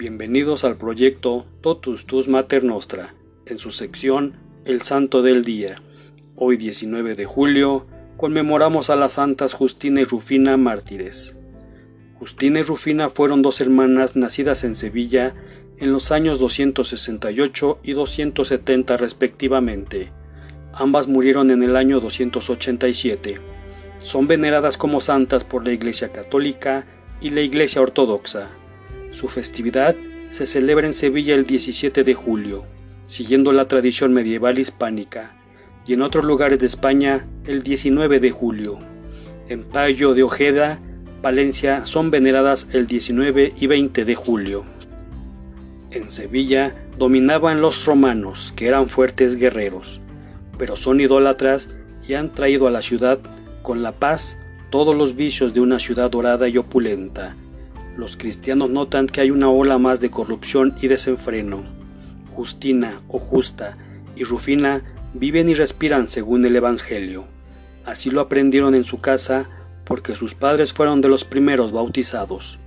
Bienvenidos al proyecto Totus Tus Mater Nostra, en su sección El Santo del Día. Hoy 19 de julio conmemoramos a las santas Justina y Rufina mártires. Justina y Rufina fueron dos hermanas nacidas en Sevilla en los años 268 y 270 respectivamente. Ambas murieron en el año 287. Son veneradas como santas por la Iglesia Católica y la Iglesia Ortodoxa. Su festividad se celebra en Sevilla el 17 de julio, siguiendo la tradición medieval hispánica, y en otros lugares de España el 19 de julio. En Payo de Ojeda, Valencia, son veneradas el 19 y 20 de julio. En Sevilla dominaban los romanos, que eran fuertes guerreros, pero son idólatras y han traído a la ciudad, con la paz, todos los vicios de una ciudad dorada y opulenta, los cristianos notan que hay una ola más de corrupción y desenfreno. Justina o Justa y Rufina viven y respiran según el Evangelio. Así lo aprendieron en su casa porque sus padres fueron de los primeros bautizados.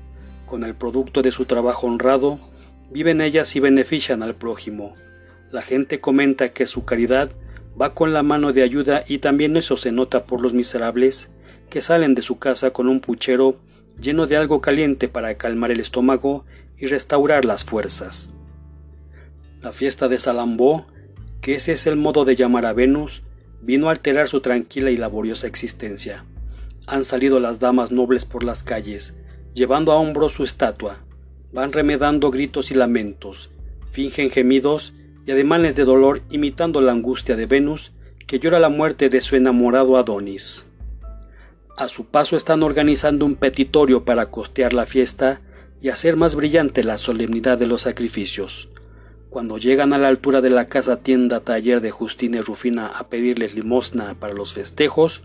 Con el producto de su trabajo honrado, viven ellas y benefician al prójimo. La gente comenta que su caridad va con la mano de ayuda y también eso se nota por los miserables que salen de su casa con un puchero lleno de algo caliente para calmar el estómago y restaurar las fuerzas. La fiesta de Salambó, que ese es el modo de llamar a Venus, vino a alterar su tranquila y laboriosa existencia. Han salido las damas nobles por las calles, llevando a hombro su estatua, van remedando gritos y lamentos, fingen gemidos y ademanes de dolor imitando la angustia de Venus, que llora la muerte de su enamorado Adonis. A su paso están organizando un petitorio para costear la fiesta y hacer más brillante la solemnidad de los sacrificios. Cuando llegan a la altura de la casa tienda taller de Justina y Rufina a pedirles limosna para los festejos,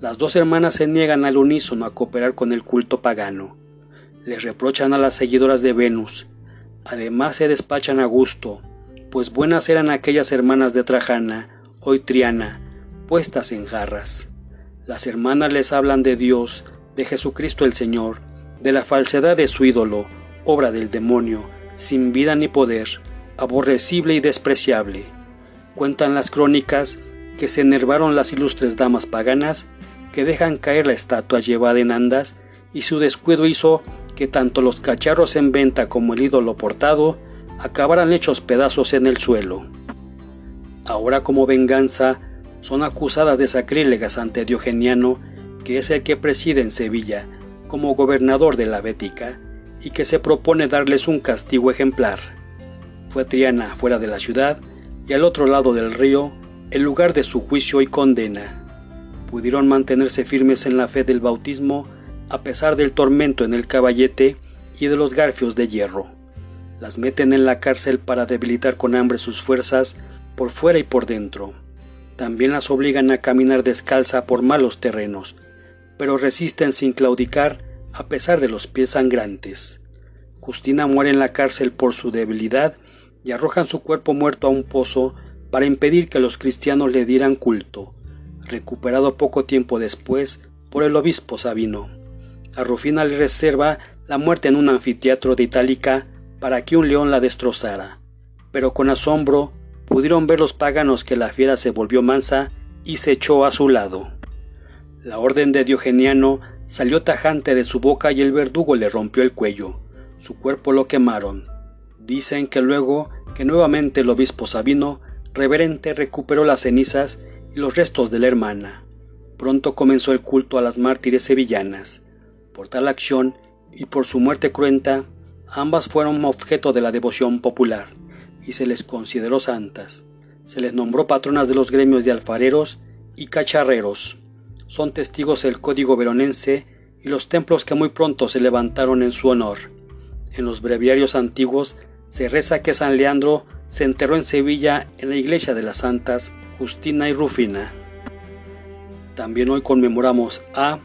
las dos hermanas se niegan al unísono a cooperar con el culto pagano. Les reprochan a las seguidoras de Venus. Además se despachan a gusto, pues buenas eran aquellas hermanas de Trajana, hoy Triana, puestas en jarras. Las hermanas les hablan de Dios, de Jesucristo el Señor, de la falsedad de su ídolo, obra del demonio, sin vida ni poder, aborrecible y despreciable. Cuentan las crónicas que se enervaron las ilustres damas paganas que dejan caer la estatua llevada en andas y su descuido hizo que tanto los cacharros en venta como el ídolo portado acabaran hechos pedazos en el suelo. Ahora como venganza son acusadas de sacrílegas ante Diogeniano, que es el que preside en Sevilla como gobernador de la Bética y que se propone darles un castigo ejemplar. Fue Triana fuera de la ciudad y al otro lado del río el lugar de su juicio y condena. Pudieron mantenerse firmes en la fe del bautismo a pesar del tormento en el caballete y de los garfios de hierro. Las meten en la cárcel para debilitar con hambre sus fuerzas por fuera y por dentro también las obligan a caminar descalza por malos terrenos, pero resisten sin claudicar a pesar de los pies sangrantes. Justina muere en la cárcel por su debilidad y arrojan su cuerpo muerto a un pozo para impedir que los cristianos le dieran culto, recuperado poco tiempo después por el obispo Sabino. A Rufina le reserva la muerte en un anfiteatro de Itálica para que un león la destrozara, pero con asombro pudieron ver los paganos que la fiera se volvió mansa y se echó a su lado. La orden de Diogeniano salió tajante de su boca y el verdugo le rompió el cuello. Su cuerpo lo quemaron. Dicen que luego que nuevamente el obispo Sabino, reverente, recuperó las cenizas y los restos de la hermana. Pronto comenzó el culto a las mártires sevillanas. Por tal acción y por su muerte cruenta, ambas fueron objeto de la devoción popular y se les consideró santas. Se les nombró patronas de los gremios de alfareros y cacharreros. Son testigos el código veronense y los templos que muy pronto se levantaron en su honor. En los breviarios antiguos se reza que San Leandro se enterró en Sevilla en la iglesia de las santas Justina y Rufina. También hoy conmemoramos a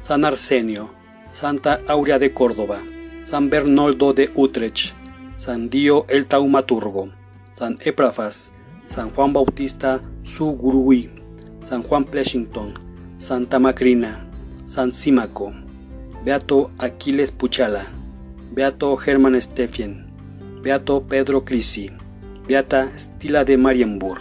San Arsenio, Santa Aurea de Córdoba, San Bernoldo de Utrecht, San Dio el Taumaturgo, San Eprafas, San Juan Bautista Sugurui, San Juan Pleshington, Santa Macrina, San Símaco, Beato Aquiles Puchala, Beato Germán Stefien, Beato Pedro Crisi, Beata Stila de Marienburg,